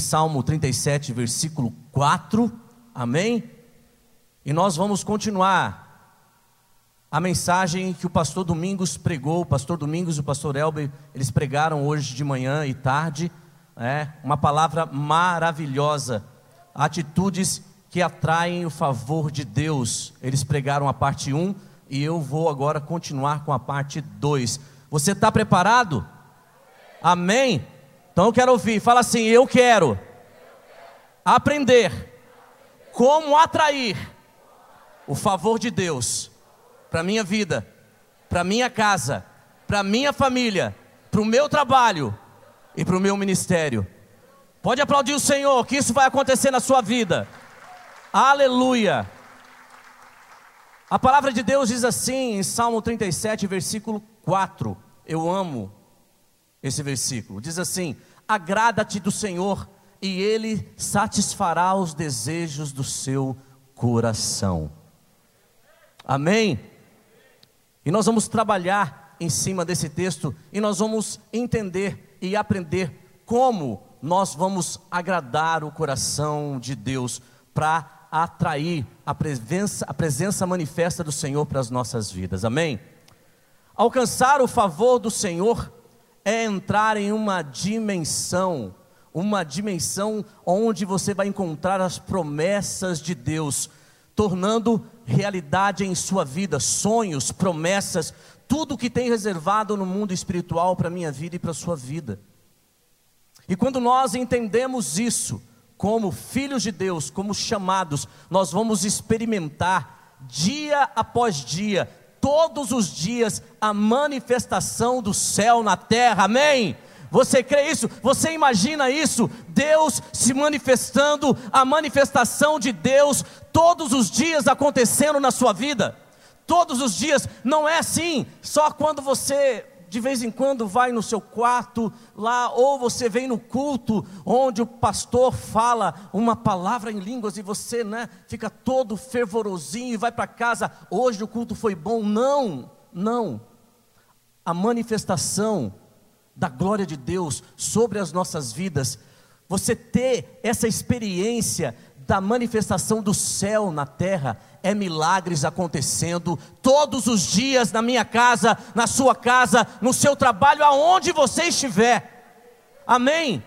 Salmo 37, versículo 4. Amém? E nós vamos continuar a mensagem que o pastor Domingos pregou, o pastor Domingos e o pastor Elber, eles pregaram hoje de manhã e tarde, é, uma palavra maravilhosa, atitudes que atraem o favor de Deus. Eles pregaram a parte 1 e eu vou agora continuar com a parte 2. Você está preparado? Amém? Então eu quero ouvir, fala assim: eu quero aprender como atrair o favor de Deus para minha vida, para minha casa, para minha família, para o meu trabalho e para o meu ministério. Pode aplaudir o Senhor, que isso vai acontecer na sua vida. Aleluia. A palavra de Deus diz assim em Salmo 37, versículo 4. Eu amo esse versículo. Diz assim: Agrada-te do Senhor, e Ele satisfará os desejos do seu coração. Amém? E nós vamos trabalhar em cima desse texto e nós vamos entender e aprender como nós vamos agradar o coração de Deus para atrair a presença, a presença manifesta do Senhor para as nossas vidas. Amém? Alcançar o favor do Senhor é entrar em uma dimensão, uma dimensão onde você vai encontrar as promessas de Deus, tornando realidade em sua vida, sonhos, promessas, tudo que tem reservado no mundo espiritual para a minha vida e para a sua vida. E quando nós entendemos isso, como filhos de Deus, como chamados, nós vamos experimentar dia após dia, todos os dias, a manifestação do céu na terra, amém? Você crê isso? Você imagina isso? Deus se manifestando, a manifestação de Deus todos os dias acontecendo na sua vida. Todos os dias, não é assim, só quando você de vez em quando vai no seu quarto lá, ou você vem no culto onde o pastor fala uma palavra em línguas e você, né, fica todo fervorosinho e vai para casa. Hoje o culto foi bom. Não, não. A manifestação da glória de Deus sobre as nossas vidas, você ter essa experiência da manifestação do céu na terra, é milagres acontecendo todos os dias na minha casa, na sua casa, no seu trabalho, aonde você estiver. Amém?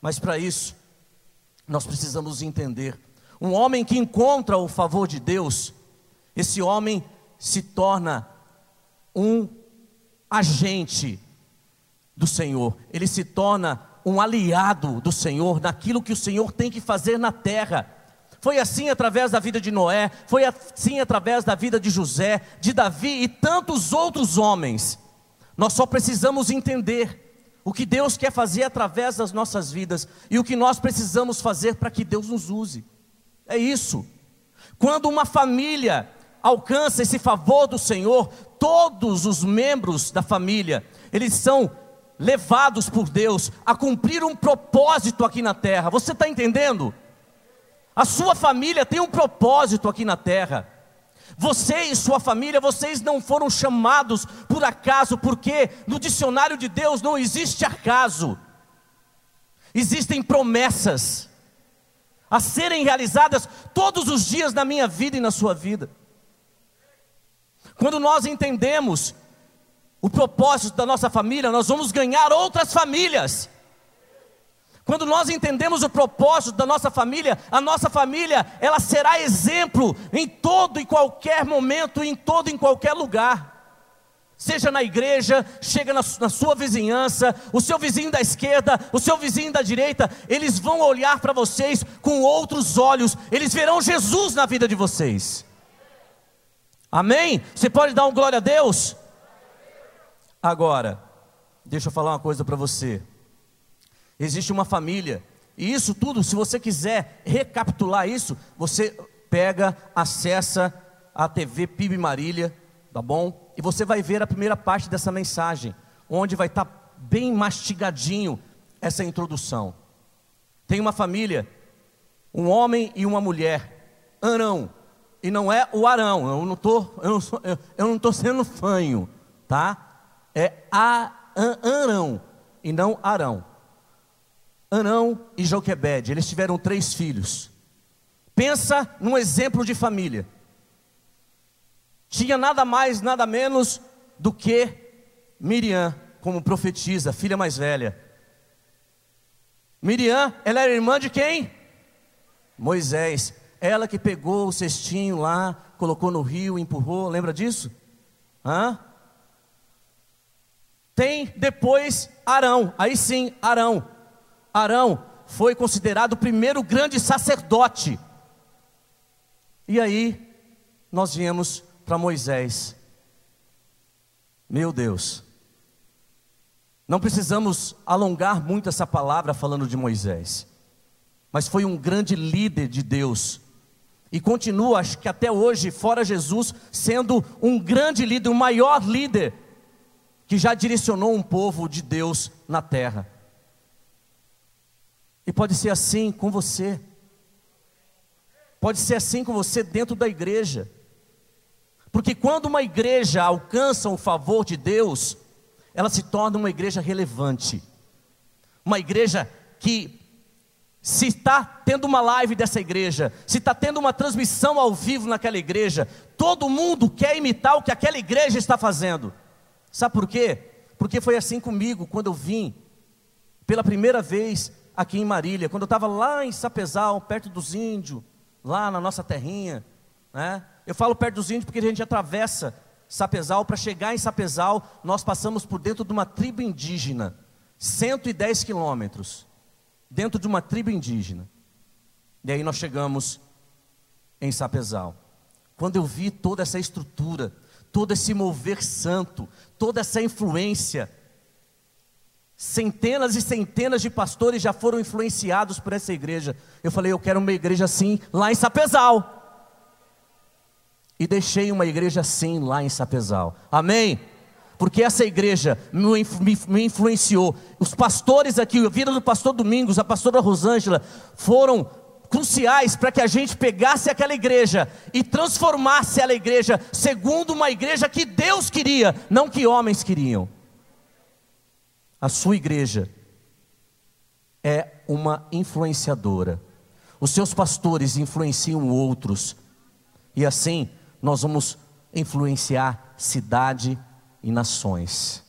Mas para isso, nós precisamos entender: um homem que encontra o favor de Deus, esse homem se torna um agente do Senhor, ele se torna um aliado do Senhor naquilo que o Senhor tem que fazer na terra. Foi assim através da vida de Noé, foi assim através da vida de José, de Davi e tantos outros homens. Nós só precisamos entender o que Deus quer fazer através das nossas vidas e o que nós precisamos fazer para que Deus nos use. É isso. Quando uma família alcança esse favor do Senhor, todos os membros da família, eles são levados por Deus a cumprir um propósito aqui na terra. Você está entendendo? A sua família tem um propósito aqui na terra. Você e sua família, vocês não foram chamados por acaso, porque no dicionário de Deus não existe acaso. Existem promessas a serem realizadas todos os dias na minha vida e na sua vida. Quando nós entendemos o propósito da nossa família, nós vamos ganhar outras famílias. Quando nós entendemos o propósito da nossa família, a nossa família, ela será exemplo em todo e qualquer momento, em todo e qualquer lugar. Seja na igreja, chega na, na sua vizinhança, o seu vizinho da esquerda, o seu vizinho da direita, eles vão olhar para vocês com outros olhos, eles verão Jesus na vida de vocês. Amém? Você pode dar um glória a Deus? Agora, deixa eu falar uma coisa para você. Existe uma família, e isso tudo, se você quiser recapitular isso, você pega, acessa a TV PIB Marília, tá bom? E você vai ver a primeira parte dessa mensagem, onde vai estar tá bem mastigadinho essa introdução. Tem uma família, um homem e uma mulher, Arão, e não é o Arão, eu não estou eu não não sendo fanho, tá? É Arão e não Arão. Anão e Joquebede, eles tiveram três filhos. Pensa num exemplo de família. Tinha nada mais, nada menos do que Miriam como profetisa, filha mais velha. Miriam, ela era irmã de quem? Moisés. Ela que pegou o cestinho lá, colocou no rio, empurrou, lembra disso? Hã? Tem depois Arão, aí sim, Arão. Arão foi considerado o primeiro grande sacerdote. E aí, nós viemos para Moisés. Meu Deus, não precisamos alongar muito essa palavra falando de Moisés, mas foi um grande líder de Deus, e continua, acho que até hoje, fora Jesus, sendo um grande líder, o maior líder, que já direcionou um povo de Deus na terra. E pode ser assim com você, pode ser assim com você dentro da igreja, porque quando uma igreja alcança o favor de Deus, ela se torna uma igreja relevante. Uma igreja que, se está tendo uma live dessa igreja, se está tendo uma transmissão ao vivo naquela igreja, todo mundo quer imitar o que aquela igreja está fazendo. Sabe por quê? Porque foi assim comigo quando eu vim, pela primeira vez aqui em Marília, quando eu estava lá em Sapezal, perto dos índios, lá na nossa terrinha, né? Eu falo perto dos índios porque a gente atravessa Sapezal, para chegar em Sapezal, nós passamos por dentro de uma tribo indígena, 110 quilômetros, dentro de uma tribo indígena. E aí nós chegamos em Sapezal. Quando eu vi toda essa estrutura, todo esse mover santo, toda essa influência, centenas e centenas de pastores já foram influenciados por essa igreja. Eu falei, eu quero uma igreja assim lá em Sapezal. E deixei uma igreja assim lá em Sapezal. Amém? Porque essa igreja me, me, me influenciou. Os pastores aqui, a vida do pastor Domingos, a pastora Rosângela, foram cruciais para que a gente pegasse aquela igreja e transformasse aquela igreja segundo uma igreja que Deus queria, não que homens queriam. A sua igreja é uma influenciadora. Os seus pastores influenciam outros. E assim, nós vamos influenciar cidade e nações.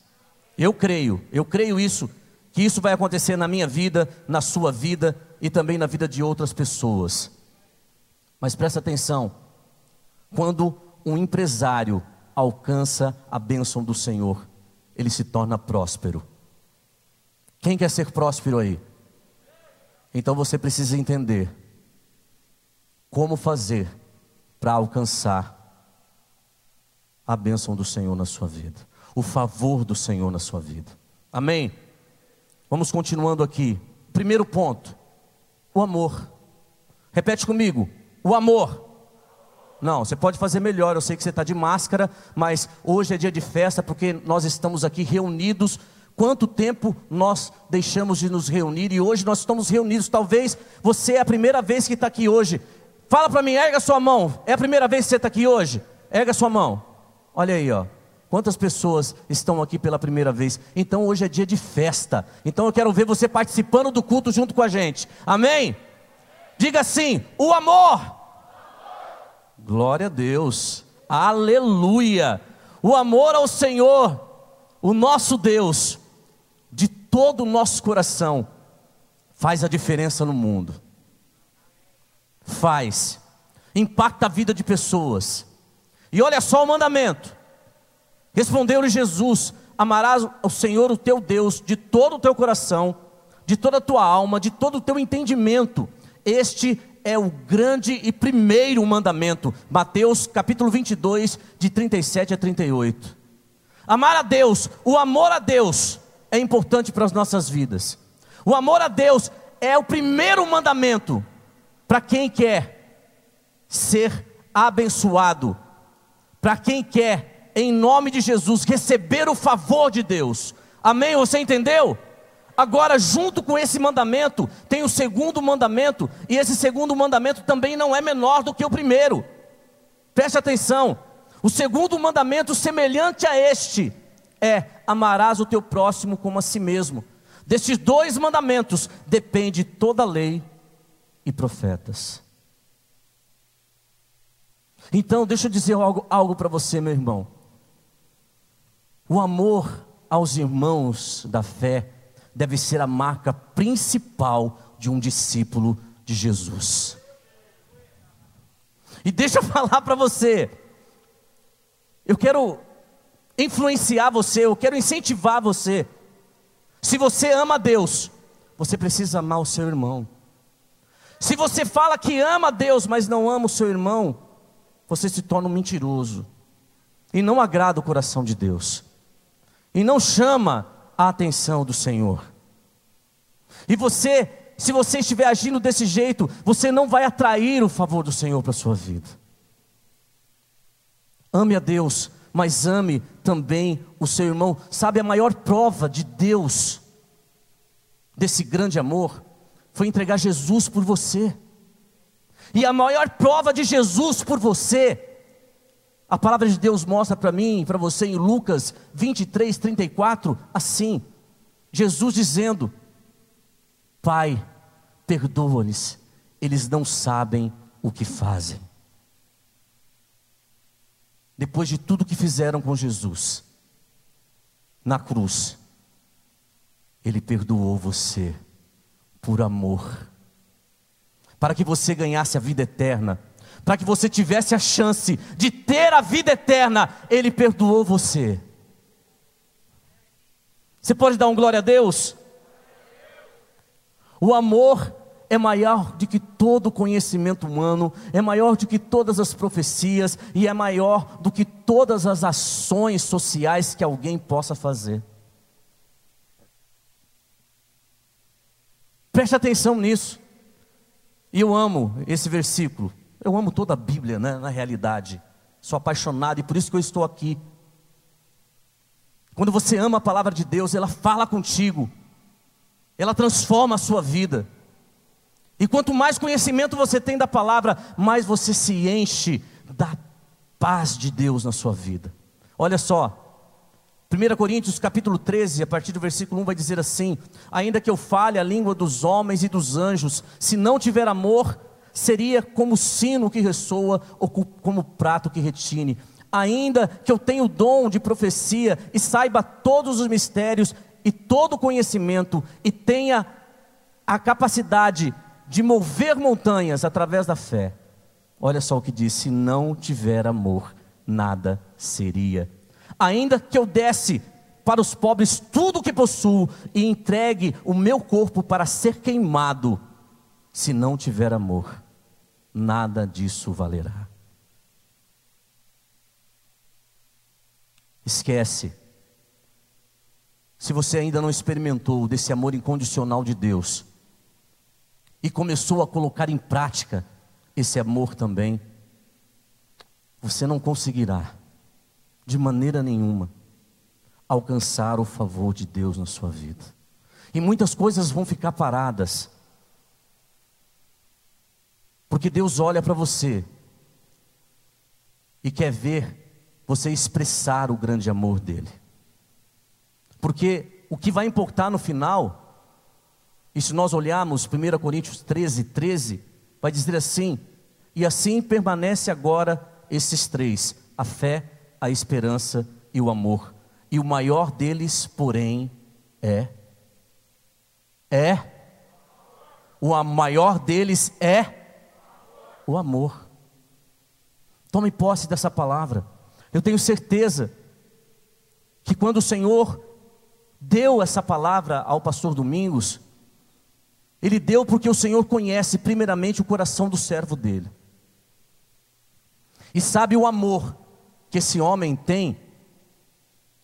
Eu creio, eu creio isso, que isso vai acontecer na minha vida, na sua vida e também na vida de outras pessoas. Mas presta atenção, quando um empresário alcança a bênção do Senhor, ele se torna próspero. Quem quer ser próspero aí? Então você precisa entender como fazer para alcançar a bênção do Senhor na sua vida, o favor do Senhor na sua vida. Amém? Vamos continuando aqui. Primeiro ponto: o amor. Repete comigo: o amor. Não, você pode fazer melhor. Eu sei que você está de máscara, mas hoje é dia de festa porque nós estamos aqui reunidos. Quanto tempo nós deixamos de nos reunir e hoje nós estamos reunidos? Talvez você é a primeira vez que está aqui hoje. Fala para mim, erga sua mão. É a primeira vez que você está aqui hoje? Erga sua mão. Olha aí, ó. Quantas pessoas estão aqui pela primeira vez? Então hoje é dia de festa. Então eu quero ver você participando do culto junto com a gente. Amém? Diga assim: o amor. Glória a Deus. Aleluia. O amor ao Senhor, o nosso Deus, de todo o nosso coração, faz a diferença no mundo. Faz. Impacta a vida de pessoas e olha só o mandamento. Respondeu-lhe Jesus: Amarás o Senhor, o teu Deus, de todo o teu coração, de toda a tua alma, de todo o teu entendimento. Este é o grande e primeiro mandamento. Mateus capítulo 22, de 37 a 38. Amar a Deus, o amor a Deus é importante para as nossas vidas. O amor a Deus é o primeiro mandamento para quem quer ser abençoado para quem quer, em nome de Jesus, receber o favor de Deus. Amém? Você entendeu? Agora, junto com esse mandamento, tem o segundo mandamento, e esse segundo mandamento também não é menor do que o primeiro. Preste atenção. O segundo mandamento, semelhante a este, é: amarás o teu próximo como a si mesmo. Destes dois mandamentos depende toda a lei e profetas. Então, deixa eu dizer algo, algo para você, meu irmão. O amor aos irmãos da fé deve ser a marca principal de um discípulo de Jesus. E deixa eu falar para você, eu quero influenciar você, eu quero incentivar você. Se você ama a Deus, você precisa amar o seu irmão. Se você fala que ama a Deus, mas não ama o seu irmão, você se torna um mentiroso e não agrada o coração de Deus e não chama a atenção do Senhor. E você, se você estiver agindo desse jeito, você não vai atrair o favor do Senhor para a sua vida. Ame a Deus, mas ame também o seu irmão. Sabe a maior prova de Deus, desse grande amor, foi entregar Jesus por você. E a maior prova de Jesus por você, a palavra de Deus mostra para mim, para você em Lucas 23, 34, assim: Jesus dizendo: Pai, perdoa-lhes, eles não sabem o que fazem. Depois de tudo que fizeram com Jesus, na cruz, Ele perdoou você por amor para que você ganhasse a vida eterna, para que você tivesse a chance de ter a vida eterna, Ele perdoou você. Você pode dar um glória a Deus? O amor é maior do que todo conhecimento humano, é maior do que todas as profecias e é maior do que todas as ações sociais que alguém possa fazer. Preste atenção nisso. E eu amo esse versículo. Eu amo toda a Bíblia, né, na realidade. Sou apaixonado e por isso que eu estou aqui. Quando você ama a palavra de Deus, ela fala contigo. Ela transforma a sua vida. E quanto mais conhecimento você tem da palavra, mais você se enche da paz de Deus na sua vida. Olha só, 1 Coríntios capítulo 13, a partir do versículo 1 vai dizer assim: Ainda que eu fale a língua dos homens e dos anjos, se não tiver amor, seria como sino que ressoa ou como prato que retine. Ainda que eu tenha o dom de profecia e saiba todos os mistérios e todo o conhecimento e tenha a capacidade de mover montanhas através da fé. Olha só o que diz: se não tiver amor, nada seria ainda que eu desse para os pobres tudo o que possuo e entregue o meu corpo para ser queimado, se não tiver amor, nada disso valerá. Esquece. Se você ainda não experimentou desse amor incondicional de Deus e começou a colocar em prática esse amor também, você não conseguirá de maneira nenhuma, alcançar o favor de Deus na sua vida. E muitas coisas vão ficar paradas, porque Deus olha para você e quer ver você expressar o grande amor dele. Porque o que vai importar no final, e se nós olharmos 1 Coríntios 13, 13, vai dizer assim: e assim permanece agora esses três: a fé, a esperança e o amor. E o maior deles, porém, é é o maior deles é o amor. Tome posse dessa palavra. Eu tenho certeza que quando o Senhor deu essa palavra ao pastor Domingos, ele deu porque o Senhor conhece primeiramente o coração do servo dele. E sabe o amor que esse homem tem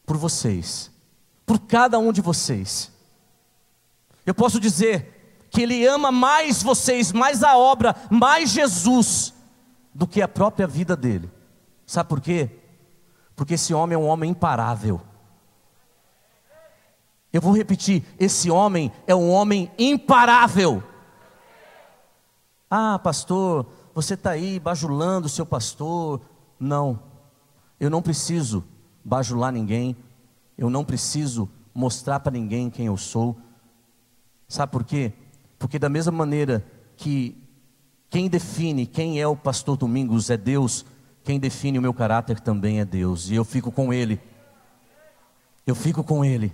por vocês, por cada um de vocês. Eu posso dizer que ele ama mais vocês, mais a obra, mais Jesus, do que a própria vida dele. Sabe por quê? Porque esse homem é um homem imparável. Eu vou repetir: esse homem é um homem imparável. Ah, pastor, você está aí bajulando o seu pastor. Não. Eu não preciso bajular ninguém, eu não preciso mostrar para ninguém quem eu sou, Sabe por quê? Porque da mesma maneira que quem define quem é o pastor Domingos é Deus, quem define o meu caráter também é Deus, e eu fico com Ele. Eu fico com Ele.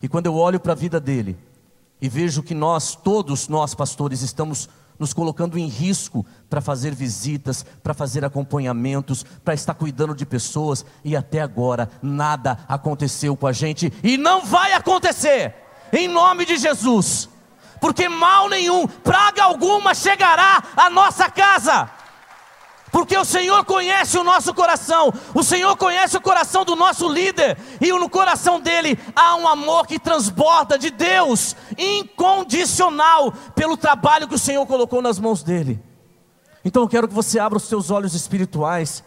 E quando eu olho para a vida dele e vejo que nós, todos nós pastores, estamos nos colocando em risco para fazer visitas, para fazer acompanhamentos, para estar cuidando de pessoas, e até agora nada aconteceu com a gente, e não vai acontecer, em nome de Jesus, porque mal nenhum, praga alguma chegará à nossa casa. Porque o Senhor conhece o nosso coração, o Senhor conhece o coração do nosso líder, e no coração dele há um amor que transborda de Deus, incondicional, pelo trabalho que o Senhor colocou nas mãos dele. Então eu quero que você abra os seus olhos espirituais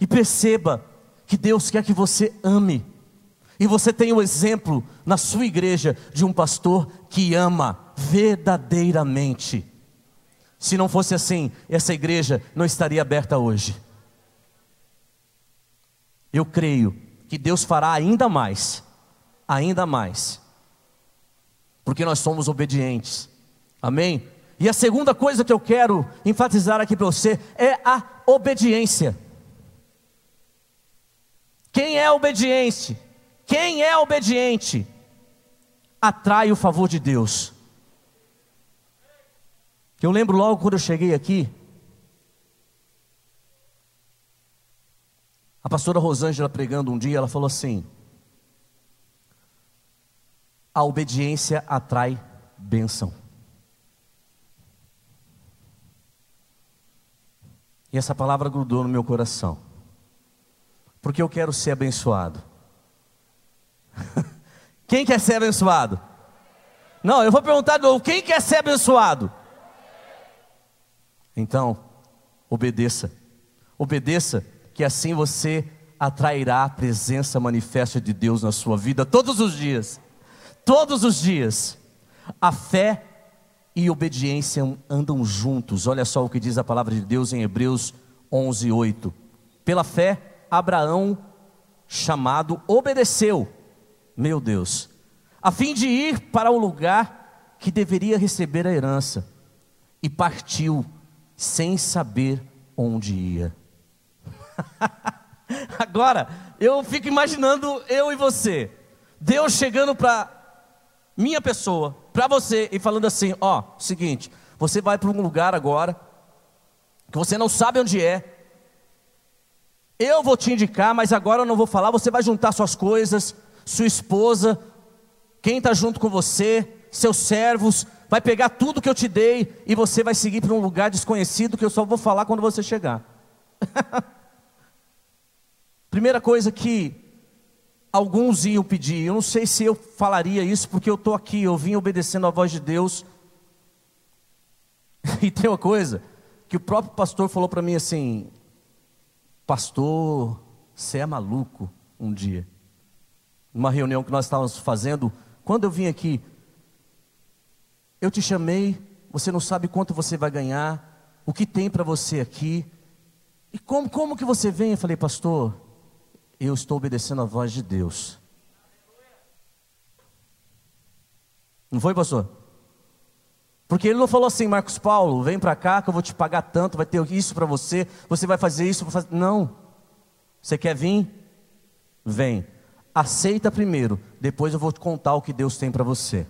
e perceba que Deus quer que você ame, e você tem o exemplo na sua igreja de um pastor que ama verdadeiramente. Se não fosse assim, essa igreja não estaria aberta hoje. Eu creio que Deus fará ainda mais, ainda mais, porque nós somos obedientes. Amém? E a segunda coisa que eu quero enfatizar aqui para você é a obediência. Quem é obediente? Quem é obediente? Atrai o favor de Deus. Eu lembro logo quando eu cheguei aqui, a pastora Rosângela pregando um dia, ela falou assim: a obediência atrai bênção. E essa palavra grudou no meu coração, porque eu quero ser abençoado. quem quer ser abençoado? Não, eu vou perguntar de novo: quem quer ser abençoado? Então, obedeça. Obedeça, que assim você atrairá a presença manifesta de Deus na sua vida todos os dias. Todos os dias. A fé e obediência andam juntos. Olha só o que diz a palavra de Deus em Hebreus 11:8. Pela fé, Abraão, chamado, obedeceu. Meu Deus, a fim de ir para o lugar que deveria receber a herança, e partiu sem saber onde ia. Agora, eu fico imaginando eu e você, Deus chegando para minha pessoa, para você e falando assim: ó, seguinte, você vai para um lugar agora que você não sabe onde é. Eu vou te indicar, mas agora eu não vou falar. Você vai juntar suas coisas, sua esposa, quem está junto com você, seus servos, vai pegar tudo que eu te dei e você vai seguir para um lugar desconhecido que eu só vou falar quando você chegar. Primeira coisa que alguns iam pedir, eu não sei se eu falaria isso porque eu estou aqui, eu vim obedecendo a voz de Deus. E tem uma coisa que o próprio pastor falou para mim assim: Pastor, você é maluco um dia. Numa reunião que nós estávamos fazendo, quando eu vim aqui, eu te chamei, você não sabe quanto você vai ganhar, o que tem para você aqui. E como, como que você vem? Eu falei, pastor, eu estou obedecendo a voz de Deus. Não foi, pastor? Porque ele não falou assim, Marcos Paulo, vem para cá que eu vou te pagar tanto, vai ter isso para você, você vai fazer isso, fazer... não. Você quer vir? Vem. Aceita primeiro, depois eu vou te contar o que Deus tem para você.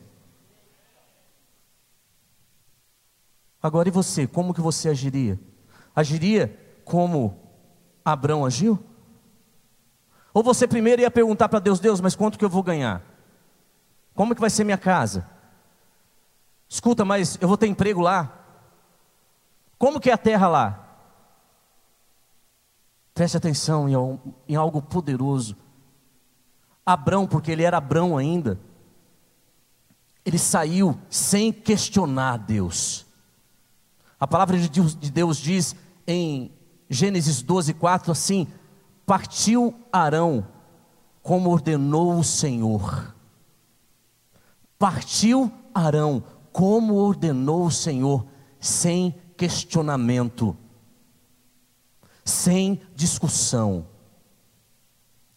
Agora e você, como que você agiria? Agiria como Abraão agiu? Ou você primeiro ia perguntar para Deus, Deus, mas quanto que eu vou ganhar? Como que vai ser minha casa? Escuta, mas eu vou ter emprego lá? Como que é a terra lá? Preste atenção em algo poderoso. Abrão, porque ele era Abrão ainda, ele saiu sem questionar Deus. A palavra de Deus, de Deus diz em Gênesis 12, 4 assim: Partiu Arão, como ordenou o Senhor. Partiu Arão, como ordenou o Senhor, sem questionamento, sem discussão.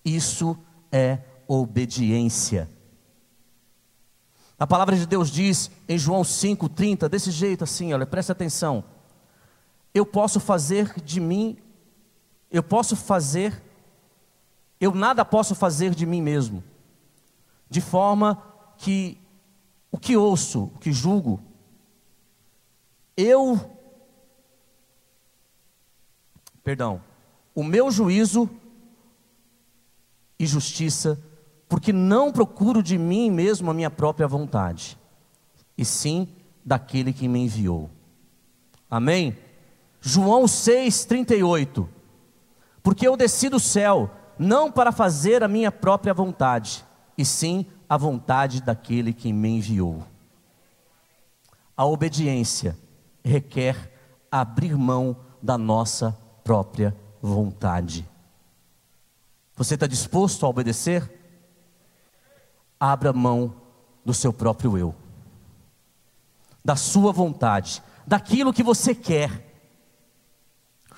Isso é obediência. A palavra de Deus diz em João 5,30, desse jeito assim, olha, presta atenção. Eu posso fazer de mim, eu posso fazer, eu nada posso fazer de mim mesmo, de forma que o que ouço, o que julgo, eu, perdão, o meu juízo e justiça, porque não procuro de mim mesmo a minha própria vontade, e sim daquele que me enviou. Amém? João 6,38. Porque eu desci do céu, não para fazer a minha própria vontade, e sim a vontade daquele que me enviou. A obediência requer abrir mão da nossa própria vontade. Você está disposto a obedecer? Abra mão do seu próprio eu, da sua vontade, daquilo que você quer.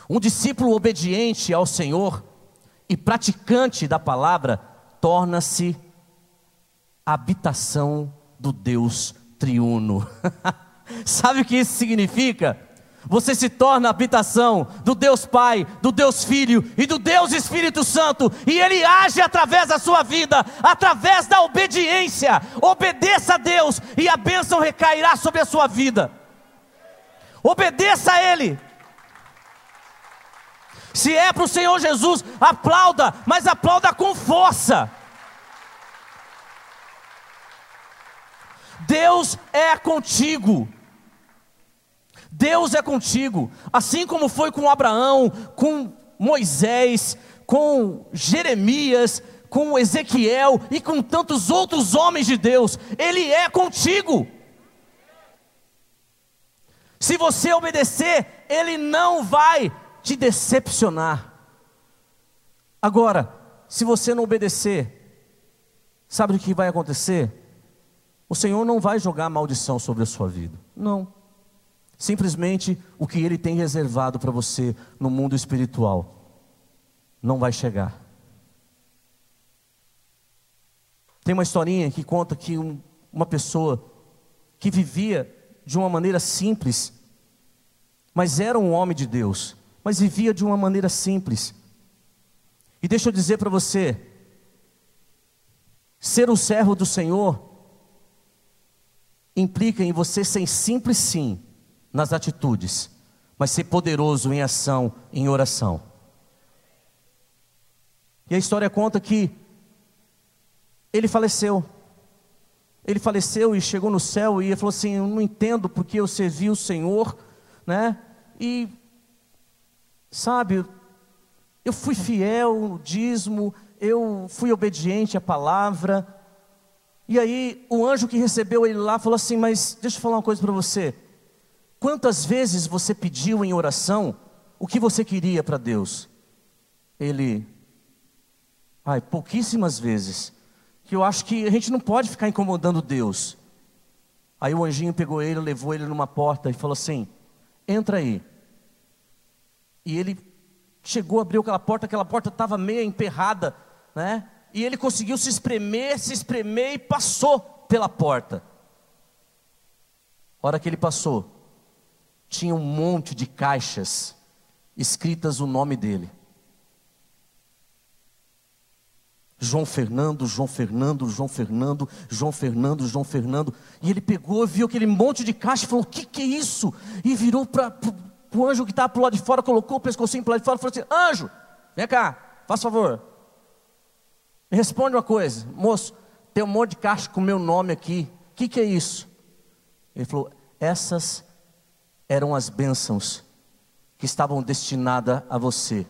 Um discípulo obediente ao Senhor e praticante da palavra torna-se habitação do Deus triuno. Sabe o que isso significa? Você se torna habitação do Deus Pai, do Deus Filho e do Deus Espírito Santo, e Ele age através da sua vida, através da obediência. Obedeça a Deus, e a bênção recairá sobre a sua vida. Obedeça a Ele. Se é para o Senhor Jesus, aplauda, mas aplauda com força. Deus é contigo. Deus é contigo, assim como foi com Abraão, com Moisés, com Jeremias, com Ezequiel e com tantos outros homens de Deus, Ele é contigo. Se você obedecer, Ele não vai te decepcionar. Agora, se você não obedecer, sabe o que vai acontecer? O Senhor não vai jogar maldição sobre a sua vida. Não. Simplesmente o que Ele tem reservado para você no mundo espiritual não vai chegar. Tem uma historinha que conta que um, uma pessoa que vivia de uma maneira simples, mas era um homem de Deus, mas vivia de uma maneira simples. E deixa eu dizer para você, ser um servo do Senhor implica em você ser simples sim, nas atitudes, mas ser poderoso em ação, em oração. E a história conta que ele faleceu. Ele faleceu e chegou no céu e falou assim: Eu não entendo porque eu servi o Senhor, né? E, sabe, eu fui fiel no dízimo, eu fui obediente à palavra. E aí, o anjo que recebeu ele lá falou assim: Mas deixa eu falar uma coisa para você. Quantas vezes você pediu em oração o que você queria para Deus? Ele, ai, pouquíssimas vezes. Que eu acho que a gente não pode ficar incomodando Deus. Aí o anjinho pegou ele, levou ele numa porta e falou assim: entra aí. E ele chegou, abriu aquela porta, aquela porta estava meio emperrada, né? E ele conseguiu se espremer, se espremer e passou pela porta. A hora que ele passou, tinha um monte de caixas escritas o nome dele. João Fernando, João Fernando, João Fernando, João Fernando, João Fernando. E ele pegou, viu aquele monte de caixa e falou: O que, que é isso? E virou para o anjo que estava para o lado de fora, colocou o pescocinho para o lado de fora e falou assim: Anjo, vem cá, faz favor. Me responde uma coisa, moço, tem um monte de caixa com meu nome aqui. O que, que é isso? Ele falou: Essas eram as bênçãos que estavam destinadas a você,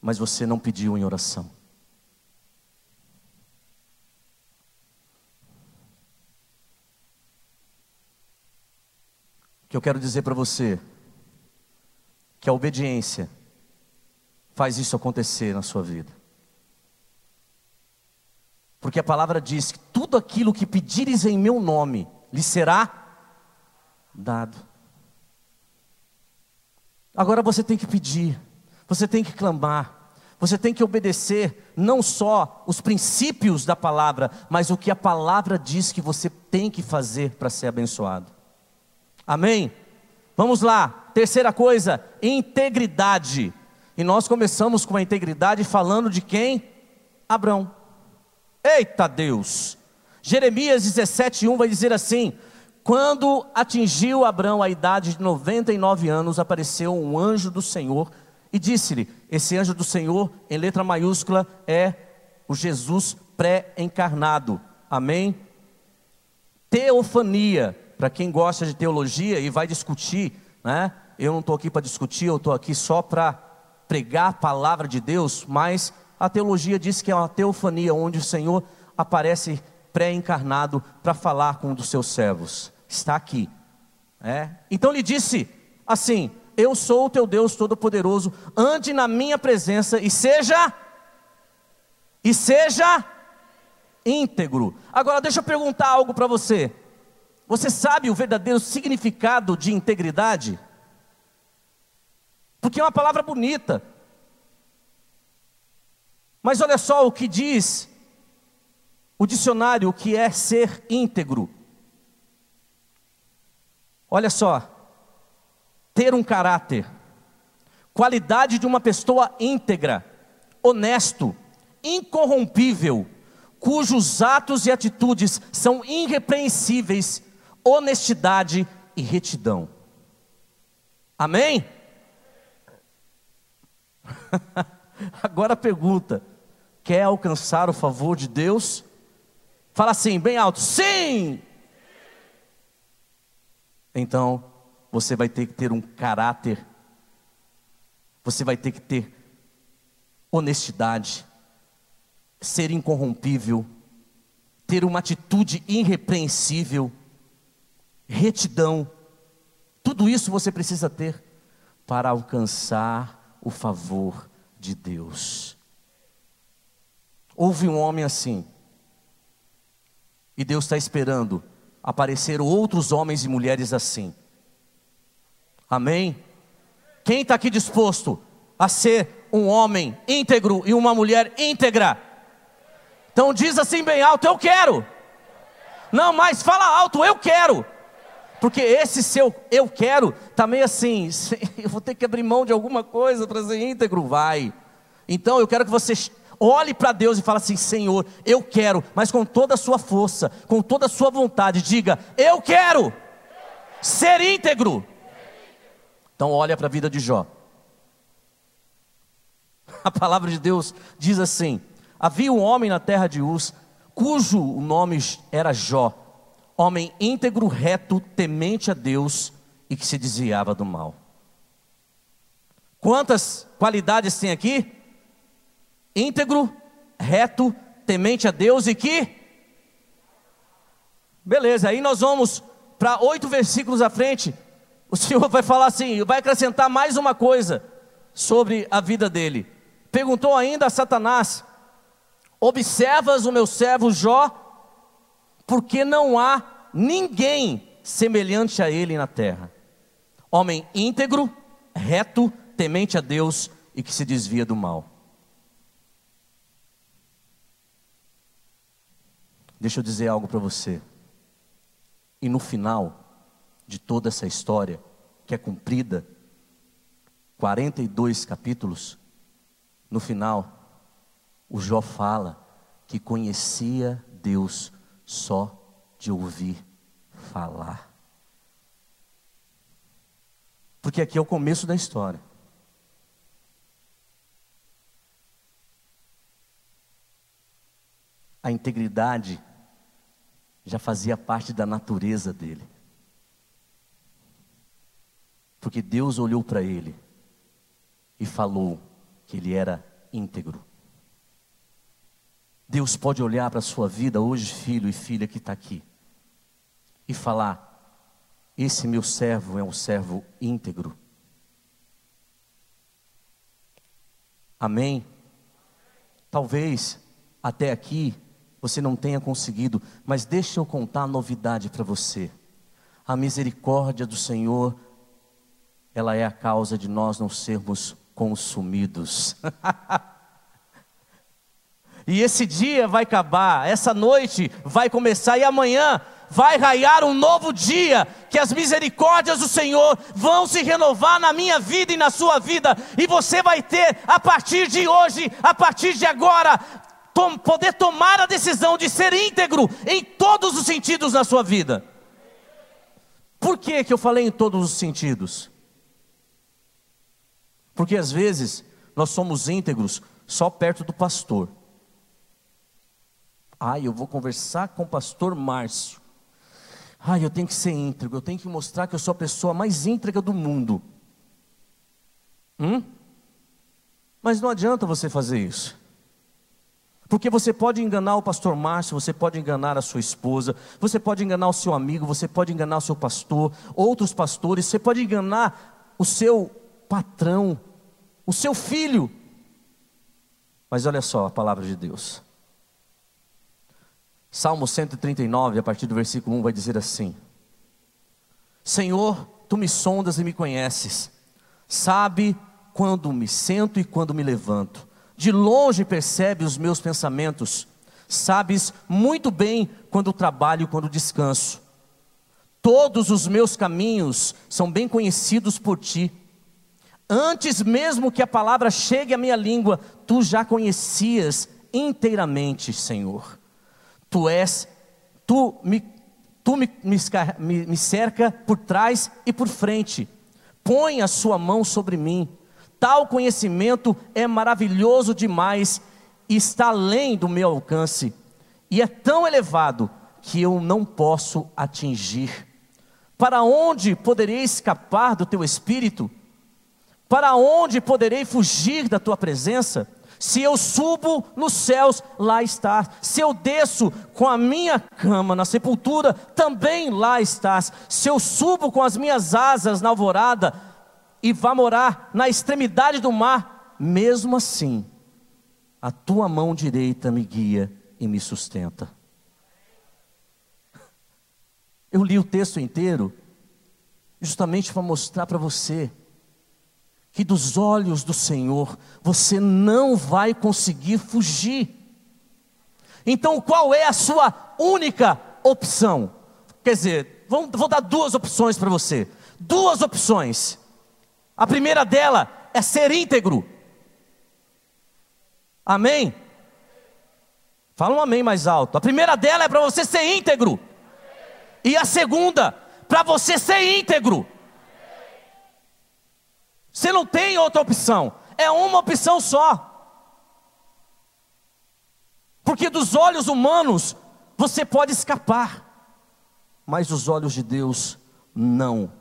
mas você não pediu em oração. O que eu quero dizer para você, que a obediência faz isso acontecer na sua vida. Porque a palavra diz que tudo aquilo que pedires em meu nome lhe será dado. Agora você tem que pedir, você tem que clamar, Você tem que obedecer não só os princípios da palavra, mas o que a palavra diz que você tem que fazer para ser abençoado. Amém? Vamos lá, terceira coisa, integridade. E nós começamos com a integridade falando de quem? Abrão. Eita Deus! Jeremias 17:1 vai dizer assim: Quando atingiu Abrão a idade de 99 anos, apareceu um anjo do Senhor e disse-lhe: Esse anjo do Senhor, em letra maiúscula, é o Jesus pré-encarnado. Amém? Teofania, para quem gosta de teologia e vai discutir, né? Eu não estou aqui para discutir, eu estou aqui só para pregar a palavra de Deus, mas a teologia diz que é uma teofania, onde o Senhor aparece pré-encarnado para falar com um dos seus servos. Está aqui. É? Então ele disse assim: Eu sou o teu Deus Todo-Poderoso, ande na minha presença e seja, e seja íntegro. Agora deixa eu perguntar algo para você. Você sabe o verdadeiro significado de integridade? Porque é uma palavra bonita. Mas olha só o que diz o dicionário, o que é ser íntegro. Olha só, ter um caráter, qualidade de uma pessoa íntegra, honesto, incorrompível, cujos atos e atitudes são irrepreensíveis, honestidade e retidão. Amém? Agora pergunta: quer alcançar o favor de Deus? Fala assim, bem alto: sim! Então, você vai ter que ter um caráter, você vai ter que ter honestidade, ser incorrompível, ter uma atitude irrepreensível, retidão. Tudo isso você precisa ter para alcançar o favor de Deus. Houve um homem assim, e Deus está esperando aparecer outros homens e mulheres assim. Amém? Quem está aqui disposto a ser um homem íntegro e uma mulher íntegra? Então diz assim bem alto: Eu quero. Não, mas fala alto: Eu quero. Porque esse seu eu quero está meio assim, eu vou ter que abrir mão de alguma coisa para ser íntegro, vai. Então eu quero que você olhe para Deus e fale assim: Senhor, eu quero, mas com toda a sua força, com toda a sua vontade, diga: Eu quero ser íntegro. Então olha para a vida de Jó. A palavra de Deus diz assim: Havia um homem na terra de Uz, cujo nome era Jó homem íntegro, reto, temente a Deus e que se desviava do mal. Quantas qualidades tem aqui? Íntegro, reto, temente a Deus e que. Beleza, aí nós vamos para oito versículos à frente. O Senhor vai falar assim, vai acrescentar mais uma coisa sobre a vida dele. Perguntou ainda a Satanás: Observas o meu servo Jó? porque não há ninguém semelhante a ele na terra. Homem íntegro, reto, temente a Deus e que se desvia do mal. Deixa eu dizer algo para você. E no final de toda essa história, que é cumprida, 42 capítulos, no final, o Jó fala que conhecia Deus só de ouvir falar. Porque aqui é o começo da história. A integridade já fazia parte da natureza dele. Porque Deus olhou para ele e falou que ele era íntegro. Deus pode olhar para a sua vida hoje, filho e filha que está aqui, e falar: esse meu servo é um servo íntegro. Amém? Talvez até aqui você não tenha conseguido, mas deixa eu contar a novidade para você. A misericórdia do Senhor, ela é a causa de nós não sermos consumidos. E esse dia vai acabar, essa noite vai começar e amanhã vai raiar um novo dia, que as misericórdias do Senhor vão se renovar na minha vida e na sua vida, e você vai ter, a partir de hoje, a partir de agora, tom, poder tomar a decisão de ser íntegro em todos os sentidos na sua vida. Por que, que eu falei em todos os sentidos? Porque às vezes nós somos íntegros só perto do pastor. Ai, eu vou conversar com o pastor Márcio. Ai, eu tenho que ser íntegro, eu tenho que mostrar que eu sou a pessoa mais íntegra do mundo. Hum? Mas não adianta você fazer isso. Porque você pode enganar o pastor Márcio, você pode enganar a sua esposa, você pode enganar o seu amigo, você pode enganar o seu pastor, outros pastores, você pode enganar o seu patrão, o seu filho. Mas olha só a palavra de Deus. Salmo 139, a partir do versículo 1, vai dizer assim: Senhor, tu me sondas e me conheces, sabe quando me sento e quando me levanto, de longe percebe os meus pensamentos, sabes muito bem quando trabalho e quando descanso. Todos os meus caminhos são bem conhecidos por ti. Antes mesmo que a palavra chegue à minha língua, tu já conhecias inteiramente, Senhor. Tu és, tu me, tu me, me, me cerca por trás e por frente. Põe a sua mão sobre mim. Tal conhecimento é maravilhoso demais está além do meu alcance. E é tão elevado que eu não posso atingir. Para onde poderei escapar do teu espírito? Para onde poderei fugir da tua presença? Se eu subo nos céus, lá estás. Se eu desço com a minha cama na sepultura, também lá estás. Se eu subo com as minhas asas na alvorada e vá morar na extremidade do mar, mesmo assim, a tua mão direita me guia e me sustenta. Eu li o texto inteiro justamente para mostrar para você que dos olhos do Senhor você não vai conseguir fugir. Então, qual é a sua única opção? Quer dizer, vou, vou dar duas opções para você. Duas opções. A primeira dela é ser íntegro. Amém? Fala um amém mais alto. A primeira dela é para você ser íntegro. E a segunda, para você ser íntegro. Você não tem outra opção, é uma opção só. Porque dos olhos humanos você pode escapar, mas dos olhos de Deus, não,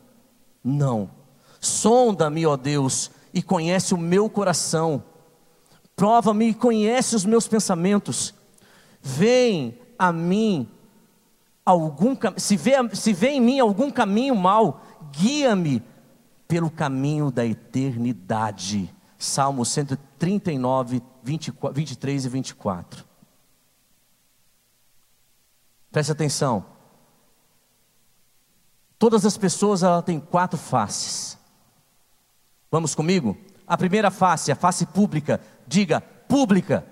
não. Sonda-me, ó Deus, e conhece o meu coração, prova-me e conhece os meus pensamentos, vem a mim algum se vê, se vê em mim algum caminho mal, guia-me pelo caminho da eternidade. Salmo 139, 24, 23 e 24. Preste atenção. Todas as pessoas ela têm quatro faces. Vamos comigo? A primeira face, a face pública, diga pública.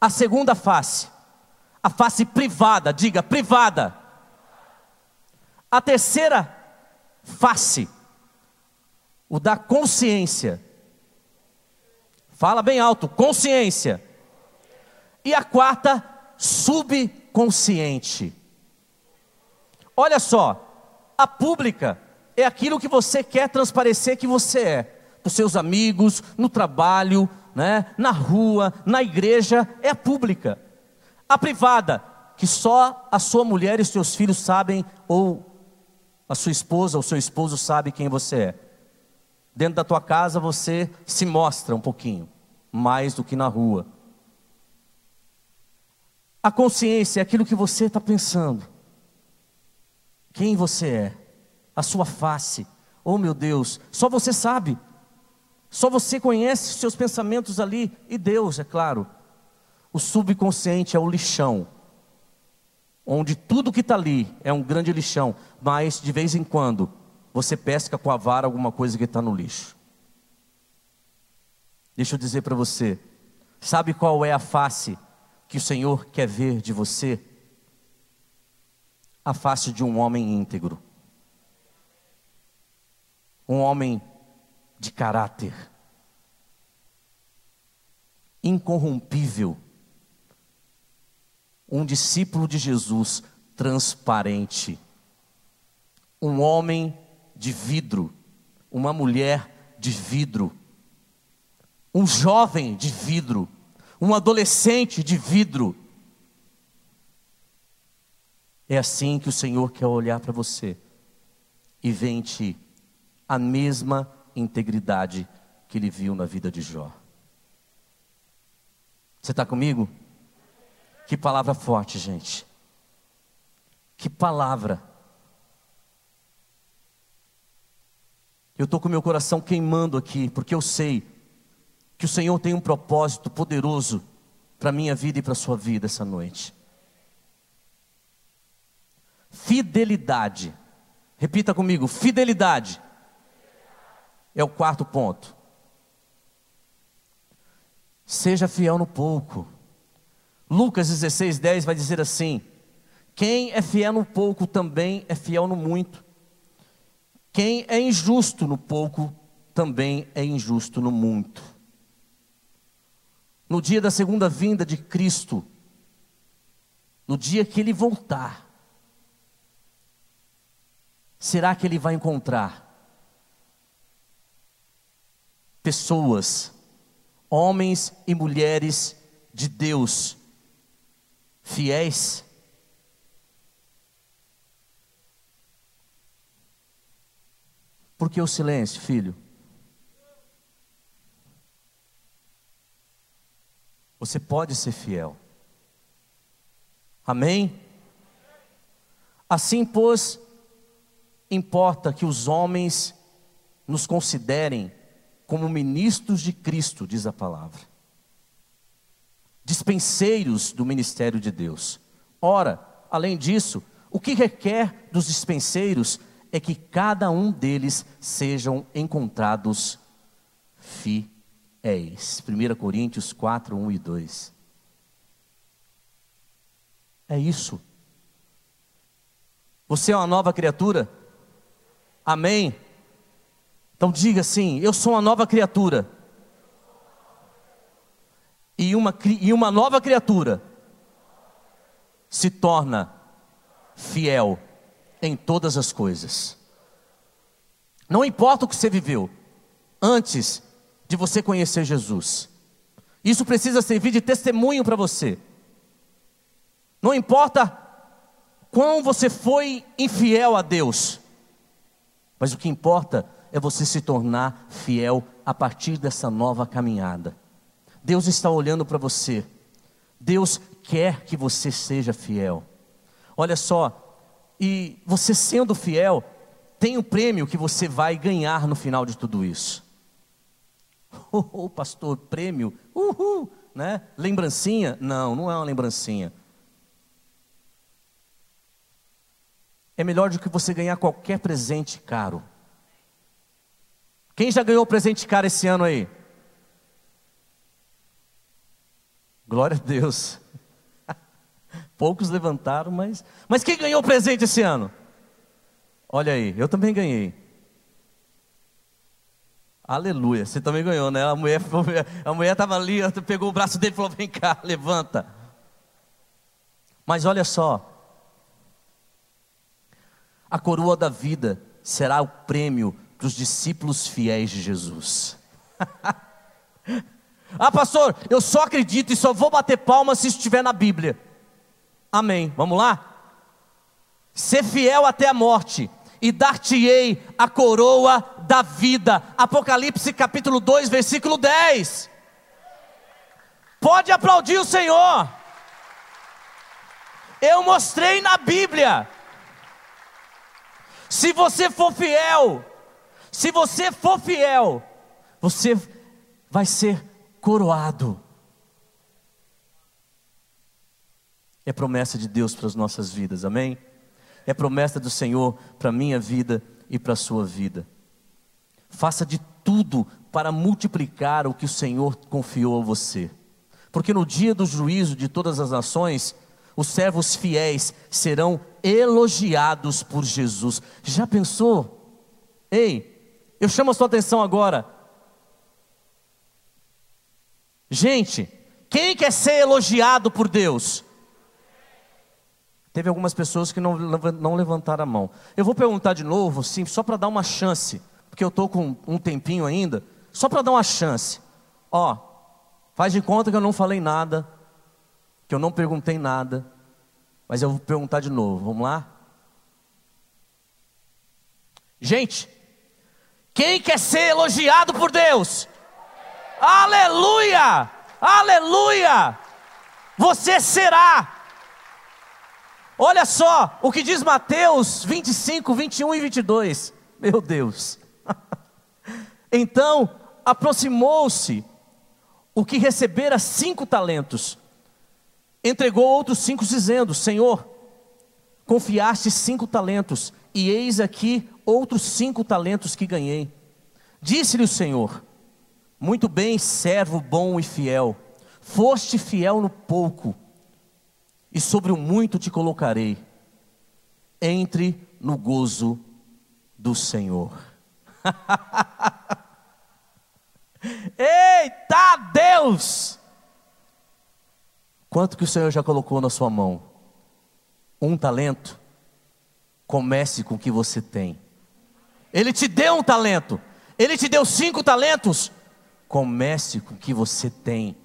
A segunda face, a face privada, diga privada. A terceira face, o da consciência. Fala bem alto, consciência. E a quarta, subconsciente. Olha só, a pública é aquilo que você quer transparecer que você é, para os seus amigos, no trabalho, né, na rua, na igreja, é a pública. A privada, que só a sua mulher e seus filhos sabem, ou a sua esposa ou seu esposo sabe quem você é. Dentro da tua casa você se mostra um pouquinho, mais do que na rua. A consciência é aquilo que você está pensando. Quem você é, a sua face. Oh meu Deus, só você sabe. Só você conhece os seus pensamentos ali e Deus, é claro. O subconsciente é o lixão, onde tudo que está ali é um grande lixão, mas de vez em quando você pesca com a vara alguma coisa que está no lixo. Deixa eu dizer para você: Sabe qual é a face que o Senhor quer ver de você? A face de um homem íntegro, um homem de caráter, incorrompível, um discípulo de Jesus transparente, um homem de vidro, uma mulher de vidro, um jovem de vidro, um adolescente de vidro. É assim que o Senhor quer olhar para você e ver em ti a mesma integridade que ele viu na vida de Jó. Você está comigo? Que palavra forte, gente. Que palavra. Eu estou com meu coração queimando aqui, porque eu sei que o Senhor tem um propósito poderoso para a minha vida e para a sua vida essa noite. Fidelidade. Repita comigo: fidelidade. É o quarto ponto. Seja fiel no pouco. Lucas 16, 10 vai dizer assim: Quem é fiel no pouco também é fiel no muito. Quem é injusto no pouco também é injusto no muito. No dia da segunda vinda de Cristo, no dia que ele voltar, será que ele vai encontrar pessoas, homens e mulheres de Deus, fiéis? Por que o silêncio, filho? Você pode ser fiel. Amém? Assim, pois, importa que os homens nos considerem como ministros de Cristo, diz a palavra. Dispenseiros do ministério de Deus. Ora, além disso, o que requer dos dispenseiros é que cada um deles sejam encontrados fiéis. 1 Coríntios 4, 1 e 2. É isso. Você é uma nova criatura? Amém? Então diga assim: Eu sou uma nova criatura. E uma, e uma nova criatura se torna fiel em todas as coisas. Não importa o que você viveu antes de você conhecer Jesus. Isso precisa servir de testemunho para você. Não importa quão você foi infiel a Deus, mas o que importa é você se tornar fiel a partir dessa nova caminhada. Deus está olhando para você. Deus quer que você seja fiel. Olha só, e você sendo fiel, tem o um prêmio que você vai ganhar no final de tudo isso. Oh, oh, pastor, prêmio, uhul, né? Lembrancinha? Não, não é uma lembrancinha. É melhor do que você ganhar qualquer presente caro. Quem já ganhou presente caro esse ano aí? Glória a Deus. Poucos levantaram, mas. Mas quem ganhou presente esse ano? Olha aí, eu também ganhei. Aleluia, você também ganhou, né? A mulher a mulher estava ali, pegou o braço dele e falou: Vem cá, levanta. Mas olha só, a coroa da vida será o prêmio dos discípulos fiéis de Jesus. ah, pastor, eu só acredito e só vou bater palmas se estiver na Bíblia. Amém. Vamos lá? Ser fiel até a morte, e dar-te-ei a coroa da vida. Apocalipse capítulo 2, versículo 10. Pode aplaudir o Senhor. Eu mostrei na Bíblia. Se você for fiel, se você for fiel, você vai ser coroado. É promessa de Deus para as nossas vidas, amém? É promessa do Senhor para a minha vida e para a sua vida. Faça de tudo para multiplicar o que o Senhor confiou a você. porque no dia do juízo de todas as nações, os servos fiéis serão elogiados por Jesus. Já pensou? Ei, eu chamo a sua atenção agora. Gente, quem quer ser elogiado por Deus? Teve algumas pessoas que não, não levantaram a mão. Eu vou perguntar de novo, sim, só para dar uma chance, porque eu estou com um tempinho ainda, só para dar uma chance. Ó, faz de conta que eu não falei nada, que eu não perguntei nada, mas eu vou perguntar de novo, vamos lá? Gente, quem quer ser elogiado por Deus? Aleluia! Aleluia! Você será. Olha só o que diz Mateus 25, 21 e 22. Meu Deus. então aproximou-se o que recebera cinco talentos, entregou outros cinco, dizendo: Senhor, confiaste cinco talentos, e eis aqui outros cinco talentos que ganhei. Disse-lhe o Senhor: Muito bem, servo bom e fiel, foste fiel no pouco e sobre o muito te colocarei. Entre no gozo do Senhor. Eita Deus! Quanto que o Senhor já colocou na sua mão? Um talento? Comece com o que você tem. Ele te deu um talento. Ele te deu cinco talentos. Comece com o que você tem.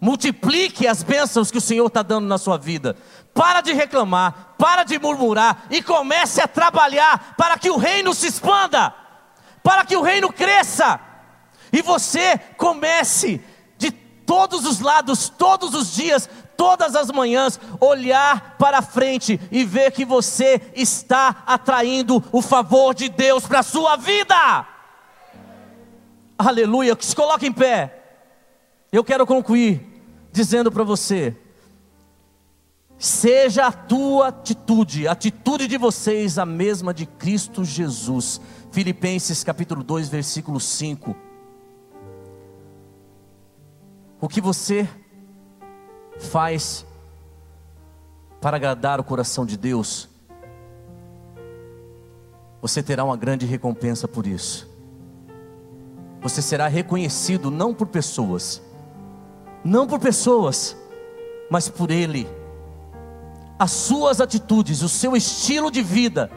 Multiplique as bênçãos que o Senhor está dando na sua vida. Para de reclamar, para de murmurar e comece a trabalhar para que o reino se expanda, para que o reino cresça. E você comece de todos os lados, todos os dias, todas as manhãs, olhar para frente e ver que você está atraindo o favor de Deus para a sua vida. Aleluia. Se coloque em pé. Eu quero concluir dizendo para você: seja a tua atitude, a atitude de vocês a mesma de Cristo Jesus. Filipenses capítulo 2, versículo 5. O que você faz para agradar o coração de Deus, você terá uma grande recompensa por isso. Você será reconhecido não por pessoas, não por pessoas, mas por Ele. As suas atitudes, o seu estilo de vida,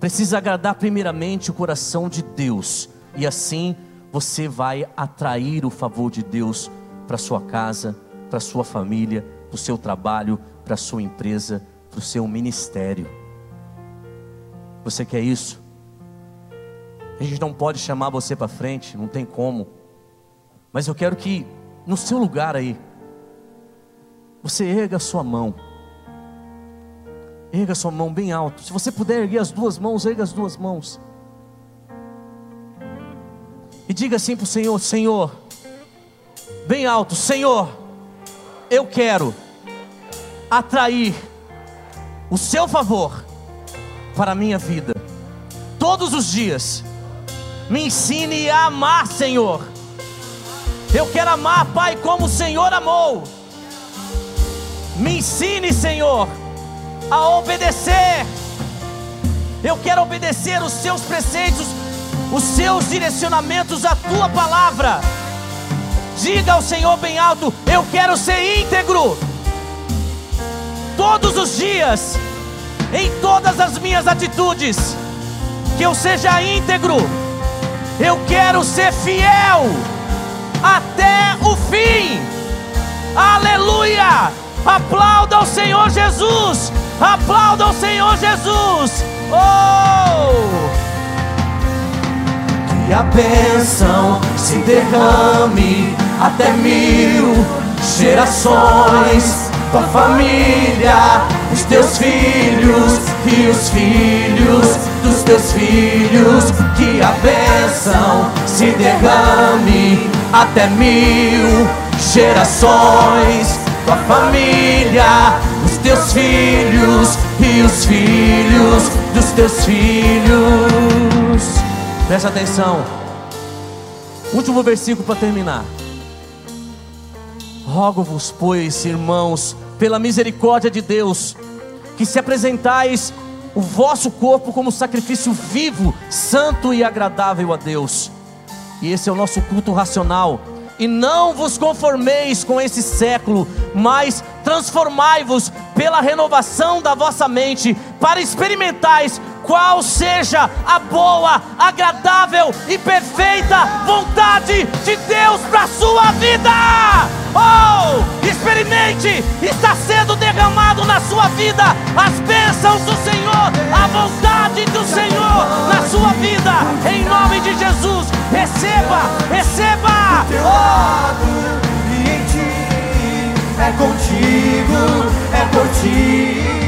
precisa agradar primeiramente o coração de Deus, e assim você vai atrair o favor de Deus para sua casa, para sua família, para o seu trabalho, para a sua empresa, para o seu ministério. Você quer isso? A gente não pode chamar você para frente, não tem como. Mas eu quero que no seu lugar aí, você erga a sua mão. Erga a sua mão bem alto. Se você puder erguer as duas mãos, erga as duas mãos. E diga assim para o Senhor: Senhor, bem alto, Senhor, eu quero atrair o seu favor para a minha vida, todos os dias. Me ensine a amar, Senhor eu quero amar, Pai, como o Senhor amou. Me ensine, Senhor, a obedecer. Eu quero obedecer os seus preceitos, os seus direcionamentos, a tua palavra. Diga ao Senhor bem alto: Eu quero ser íntegro. Todos os dias, em todas as minhas atitudes, que eu seja íntegro. Eu quero ser fiel até o fim. Aleluia! Aplauda o Senhor Jesus! Aplauda o Senhor Jesus! Oh! Que a bênção se derrame até mil gerações tua família, os teus filhos e os filhos dos teus filhos, que a bênção se derrame até mil gerações. Tua família, os teus filhos e os filhos dos teus filhos. Presta atenção. Último versículo para terminar. Rogo-vos, pois, irmãos, pela misericórdia de Deus, que se apresentais o vosso corpo como sacrifício vivo, santo e agradável a Deus. E esse é o nosso culto racional. E não vos conformeis com esse século, mas transformai-vos pela renovação da vossa mente, para experimentais qual seja a boa, agradável e perfeita vontade de Deus para a sua vida. Oh, experimente, está sendo derramado na sua vida as bênçãos do Senhor, a vontade do Senhor na sua vida, em nome de Jesus. Receba, receba. Oh. É contigo, é por ti